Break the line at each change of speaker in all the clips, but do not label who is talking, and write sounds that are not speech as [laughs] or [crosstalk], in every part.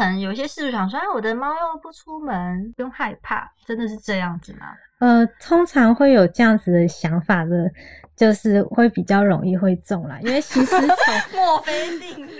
可能有些事主想说，哎，我的猫又不出门，不用害怕，真的是这样子吗？
呃，通常会有这样子的想法的，就是会比较容易会中啦，因为其实从 [laughs]
墨菲定律。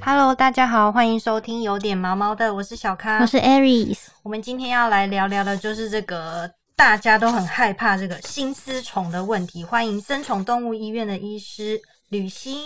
Hello，大家好，欢迎收听有点毛毛的，我是小康，
我是 Aries，
我们今天要来聊聊的就是这个。大家都很害怕这个新丝虫的问题，欢迎生宠动物医院的医师吕欣。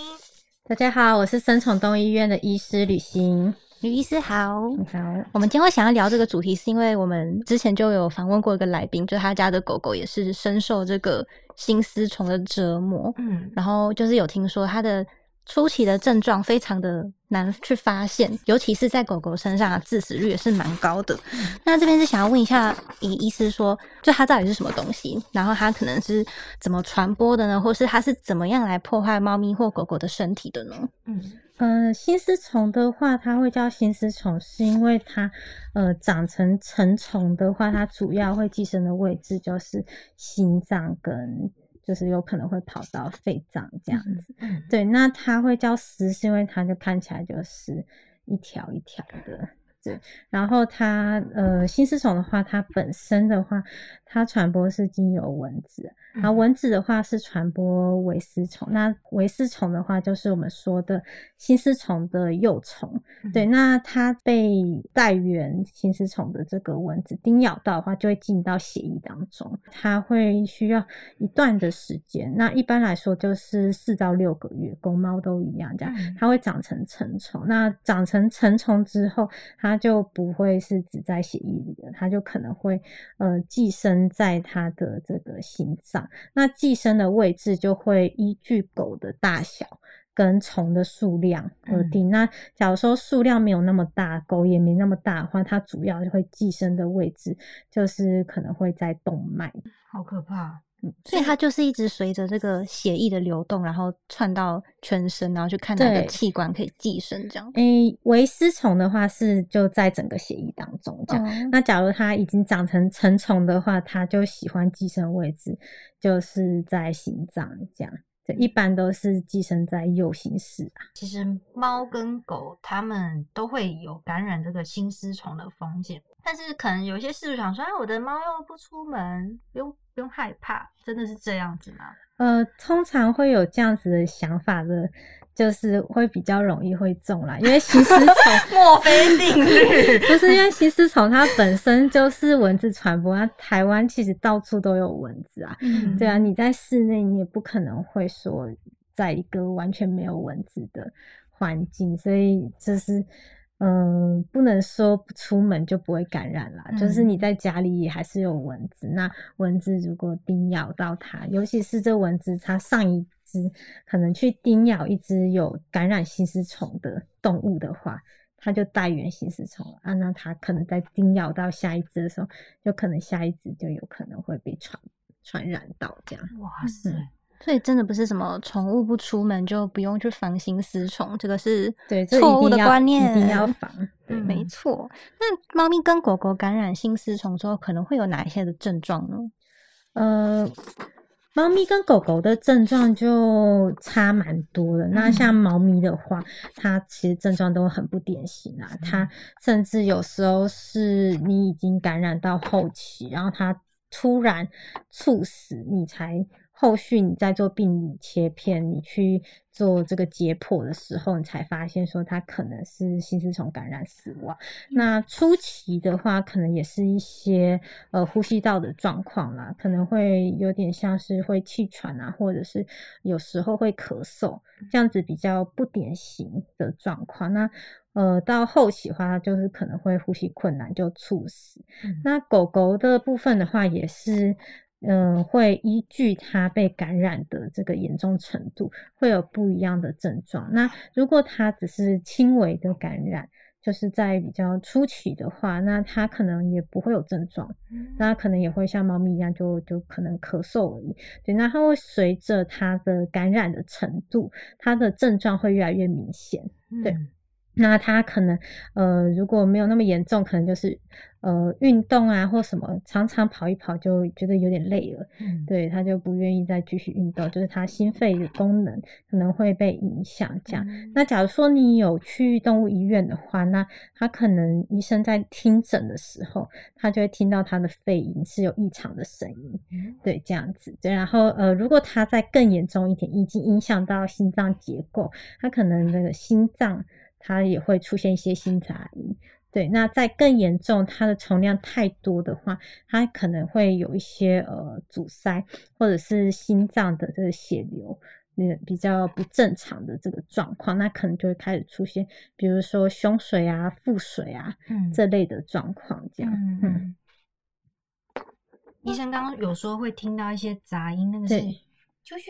大家好，我是生宠动物医院的医师吕欣。
吕医师好，
你好。
我们今天会想要聊这个主题，是因为我们之前就有访问过一个来宾，就他家的狗狗也是深受这个新丝虫的折磨。嗯，然后就是有听说他的。初期的症状非常的难去发现，尤其是在狗狗身上，致死率也是蛮高的。那这边是想要问一下，以医师说，就它到底是什么东西？然后它可能是怎么传播的呢？或是它是怎么样来破坏猫咪或狗狗的身体的呢？
嗯嗯，心丝虫的话，它会叫心丝虫，是因为它呃长成成虫的话，它主要会寄生的位置就是心脏跟。就是有可能会跑到肺脏这样子，对，那它会叫丝，是因为它就看起来就是一条一条的，对。然后它呃，新丝虫的话，它本身的话，它传播是经由蚊子。然后蚊子的话是传播维丝虫，那维丝虫的话就是我们说的新丝虫的幼虫。对，那它被带源新丝虫的这个蚊子叮咬到的话，就会进到血液当中，它会需要一段的时间。那一般来说就是四到六个月，公猫都一样，这样它会长成成虫。那长成成虫之后，它就不会是只在血液里的，它就可能会呃寄生在它的这个心脏。那寄生的位置就会依据狗的大小跟虫的数量而定。那假如说数量没有那么大，狗也没那么大的话，它主要就会寄生的位置就是可能会在动脉。
好可怕！
所以它就是一直随着这个血液的流动，然后窜到全身，然后去看哪个器官可以寄生这样。
诶，维丝虫的话是就在整个血液当中这样。那假如它已经长成成虫的话，它就喜欢寄生位置。就是在心脏这样，对，一般都是寄生在右心室啊。
其实猫跟狗它们都会有感染这个心丝虫的风险，但是可能有些饲主想说，哎，我的猫又不出门，不用不用害怕，真的是这样子吗？
呃，通常会有这样子的想法的。就是会比较容易会中啦，因为吸丝虫
墨菲定律，
不是因为吸丝虫它本身就是蚊子传播，台湾其实到处都有蚊子啊，对啊，你在室内你也不可能会说在一个完全没有蚊子的环境，所以就是嗯，不能说不出门就不会感染啦，就是你在家里也还是有蚊子，那蚊子如果叮咬到它，尤其是这蚊子它上一。只可能去叮咬一只有感染新丝虫的动物的话，它就带源新丝虫了啊。那它可能在叮咬到下一只的时候，就可能下一只就有可能会被传传染到这样。
哇塞！
所以真的不是什么宠物不出门就不用去防心丝虫，这个是
对
错误的观念，
一定要 [laughs] 防。
对，没错。那猫咪跟狗狗感染新丝虫之后，可能会有哪一些的症状呢？
呃。猫咪跟狗狗的症状就差蛮多的。那像猫咪的话，它其实症状都很不典型啊。它甚至有时候是你已经感染到后期，然后它突然猝死，你才。后续你在做病理切片，你去做这个解剖的时候，你才发现说它可能是心丝虫感染死亡。那初期的话，可能也是一些呃呼吸道的状况啦，可能会有点像是会气喘啊，或者是有时候会咳嗽，这样子比较不典型的状况。那呃到后期的话，就是可能会呼吸困难就猝死。那狗狗的部分的话，也是。嗯，会依据它被感染的这个严重程度，会有不一样的症状。那如果它只是轻微的感染，就是在比较初期的话，那它可能也不会有症状，那可能也会像猫咪一样，就就可能咳嗽而已。对，那它会随着它的感染的程度，它的症状会越来越明显。对。那它可能，呃，如果没有那么严重，可能就是，呃，运动啊或什么，常常跑一跑就觉得有点累了，嗯，对，他就不愿意再继续运动，就是他心肺的功能可能会被影响。这样，那假如说你有去动物医院的话，那他可能医生在听诊的时候，他就会听到他的肺音是有异常的声音，对，这样子。对，然后呃，如果他再更严重一点，已经影响到心脏结构，他可能那个心脏他也会出现一些心杂音。对，那再更严重，它的重量太多的话，它可能会有一些呃阻塞，或者是心脏的这个血流那比较不正常的这个状况，那可能就会开始出现，比如说胸水啊、腹水啊这类的状况，这样。嗯。
医生刚刚有说会听到一些杂音，那个是。就就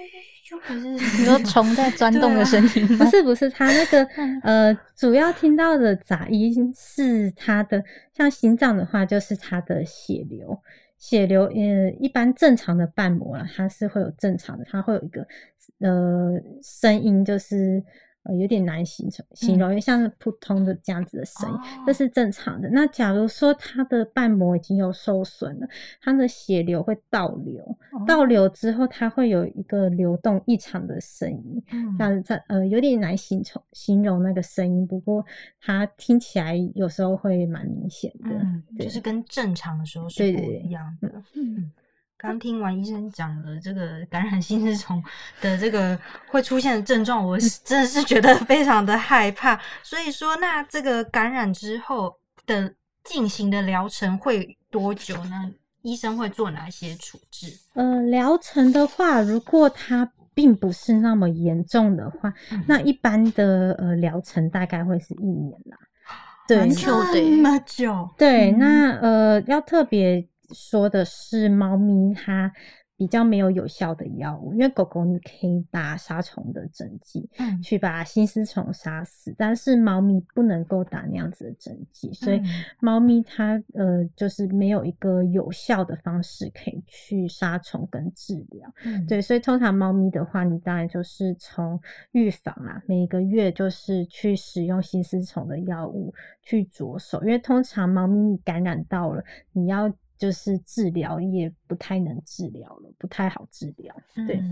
就不是
你说虫在 [laughs] 钻洞的声音，
不是不是，它那个 [laughs] 呃，主要听到的杂音是它的，像心脏的话，就是它的血流，血流呃，一般正常的瓣膜啊，它是会有正常的，它会有一个呃声音，就是。呃，有点难形成，形容，因为像是普通的这样子的声音，这是正常的。那假如说他的瓣膜已经有受损了，他的血流会倒流，倒流之后，它会有一个流动异常的声音，像在呃有点难形成形容那个声音，不过它听起来有时候会蛮明显的，
就是跟正常的时候是不一样的。嗯。刚听完医生讲的这个感染性丝虫的这个会出现的症状，我真的是觉得非常的害怕。所以说，那这个感染之后的进行的疗程会多久呢？医生会做哪些处置？
呃，疗程的话，如果它并不是那么严重的话，那一般的呃疗程大概会是一年啦。
对，那么久。
对，那呃要特别。说的是猫咪，它比较没有有效的药物，因为狗狗你可以打杀虫的针剂，嗯，去把心丝虫杀死，但是猫咪不能够打那样子的针剂，所以猫咪它呃就是没有一个有效的方式可以去杀虫跟治疗，嗯，对，所以通常猫咪的话，你当然就是从预防啊，每个月就是去使用心丝虫的药物去着手，因为通常猫咪感染到了，你要。就是治疗也不太能治疗了，不太好治疗。对，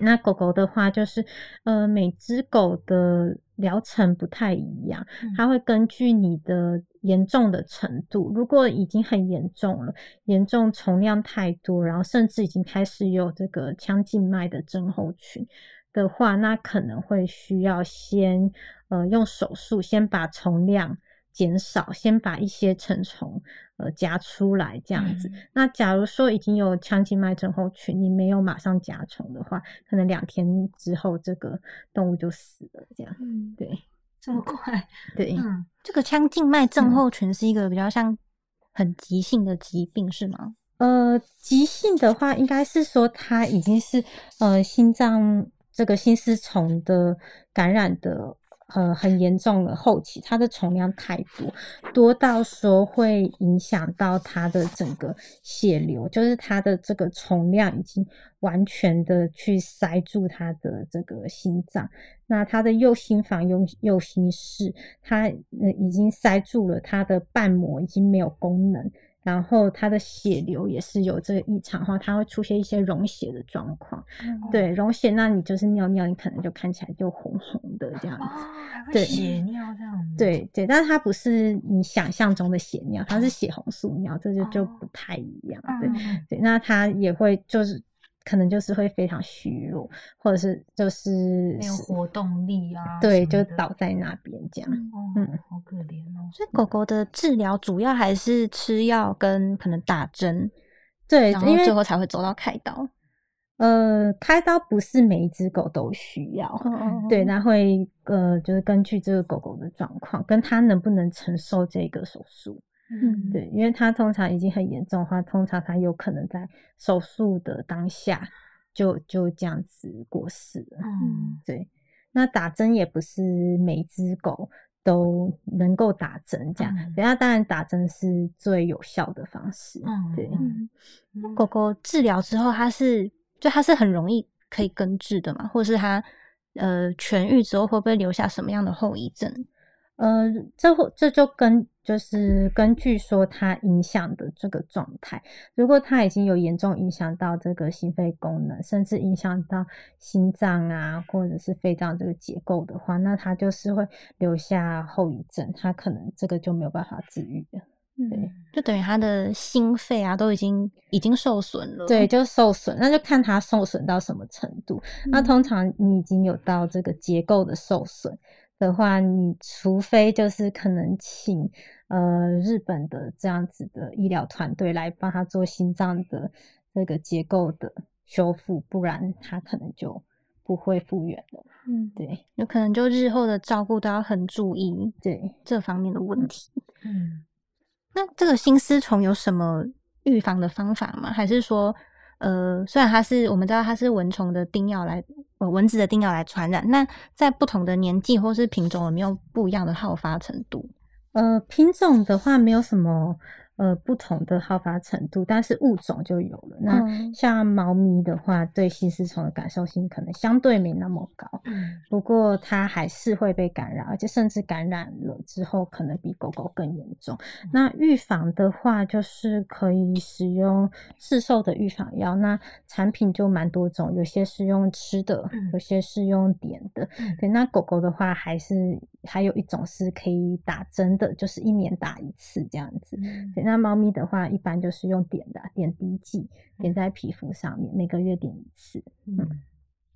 那狗狗的话，就是呃，每只狗的疗程不太一样，它会根据你的严重的程度。如果已经很严重了，严重重量太多，然后甚至已经开始有这个腔静脉的症候群的话，那可能会需要先呃用手术先把重量。减少，先把一些成虫呃夹出来，这样子。那假如说已经有腔静脉症候群，你没有马上夹虫的话，可能两天之后这个动物就死了。这样，嗯，对，
这么快？
对，
嗯，这个腔静脉症候群是一个比较像很急性的疾病，是吗？
呃，急性的话，应该是说它已经是呃心脏这个心丝虫的感染的。呃，很严重的后期，它的重量太多，多到说会影响到它的整个血流，就是它的这个重量已经完全的去塞住它的这个心脏，那它的右心房、右右心室，它已经塞住了，它的瓣膜已经没有功能。然后它的血流也是有这个异常话，它会出现一些溶血的状况。对，溶血，那你就是尿尿，你可能就看起来就红红的这样子。对，
血尿这样子。
对对，但是它不是你想象中的血尿，它是血红素尿，这就就不太一样。对对，那它也会就是。可能就是会非常虚弱，或者是就是
没有活动力啊，
对，就倒在那边这样，
嗯，好可怜哦。
所以狗狗的治疗主要还是吃药跟可能打针，
对，
然后最后才会走到开刀。
呃，开刀不是每一只狗都需要，[laughs] 对，那会呃，就是根据这个狗狗的状况，跟它能不能承受这个手术。嗯，对，因为它通常已经很严重的话，通常它有可能在手术的当下就就这样子过世了。嗯，对。那打针也不是每只狗都能够打针，这样。等下当然打针是最有效的方式。嗯，对。
狗狗治疗之后，它是就它是很容易可以根治的嘛？或者是它呃痊愈之后会不会留下什么样的后遗症？
呃，这这就跟就是根据说它影响的这个状态，如果它已经有严重影响到这个心肺功能，甚至影响到心脏啊，或者是肺脏这个结构的话，那它就是会留下后遗症，它可能这个就没有办法治愈了。对，
就等于他的心肺啊都已经已经受损了。
对，就受损，那就看他受损到什么程度。那通常你已经有到这个结构的受损的话，你除非就是可能请呃日本的这样子的医疗团队来帮他做心脏的这个结构的修复，不然他可能就不会复原了。嗯，对，
有可能就日后的照顾都要很注意
对
这方面的问题。嗯。那这个心丝虫有什么预防的方法吗？还是说，呃，虽然它是我们知道它是蚊虫的叮咬来，呃，蚊子的叮咬来传染，那在不同的年纪或是品种有没有不一样的好发程度？
呃，品种的话没有什么。呃，不同的好发程度，但是物种就有了。那像猫咪的话，对新丝虫的感受性可能相对没那么高。嗯，不过它还是会被感染，而且甚至感染了之后，可能比狗狗更严重。那预防的话，就是可以使用市售的预防药。那产品就蛮多种，有些是用吃的，有些是用点的。对，那狗狗的话，还是还有一种是可以打针的，就是一年打一次这样子。对。那猫咪的话，一般就是用点的点滴剂，点在皮肤上面，每个月点一次。嗯，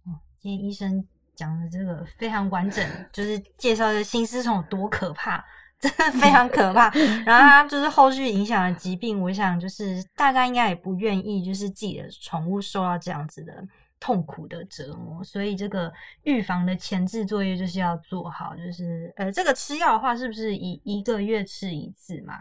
哦，今天医生讲的这个非常完整，就是介绍的心丝虫有多可怕，真的非常可怕。[laughs] 然后它就是后续影响的疾病，我想就是大家应该也不愿意，就是自己的宠物受到这样子的痛苦的折磨。所以这个预防的前置作业就是要做好，就是呃，这个吃药的话，是不是一一个月吃一次嘛？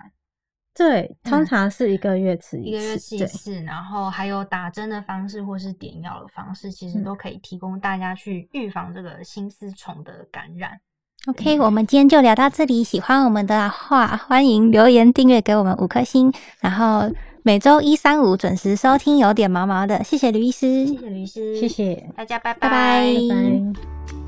对，通常是一个月吃
一个月吃一次，然后还有打针的方式或是点药的方式，其实都可以提供大家去预防这个心丝虫的感染。
OK，我们今天就聊到这里。喜欢我们的话，欢迎留言订阅给我们五颗星，然后每周一、三、五准时收听有点毛毛的。谢谢吕医师，
谢谢吕医师，
谢谢
大家，拜
拜
拜拜。